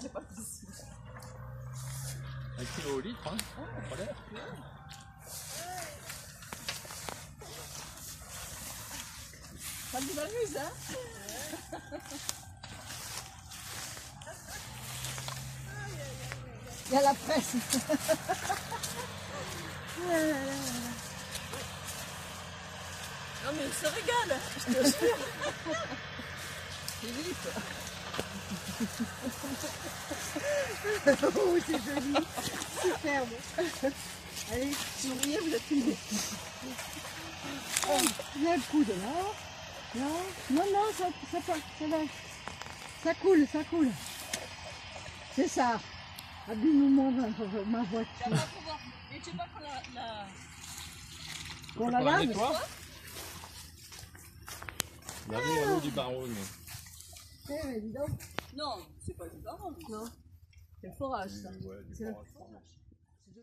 C'est pas possible. Un kilo au litre, hein Pas l'air. Ça vous amuse, hein Il y a la presse. Non mais il se régale, je te jure. Philippe. oh, c'est joli. Superbe. Allez, Souriez, vous êtes filmé. oh, il y a le coude là. Non, non, non, ça, ça, ça, ça, va. ça coule, ça coule. C'est ça. Abîme-moi ma, ma voiture. Ça va pouvoir. Mais tu sais pas qu'on la, la... Qu'on la lave. Laver à l'eau du baronne. Eh, dis donc. Non, c'est pas du baron. Non. C'est le forage, ça. Ouais, du C'est- forage.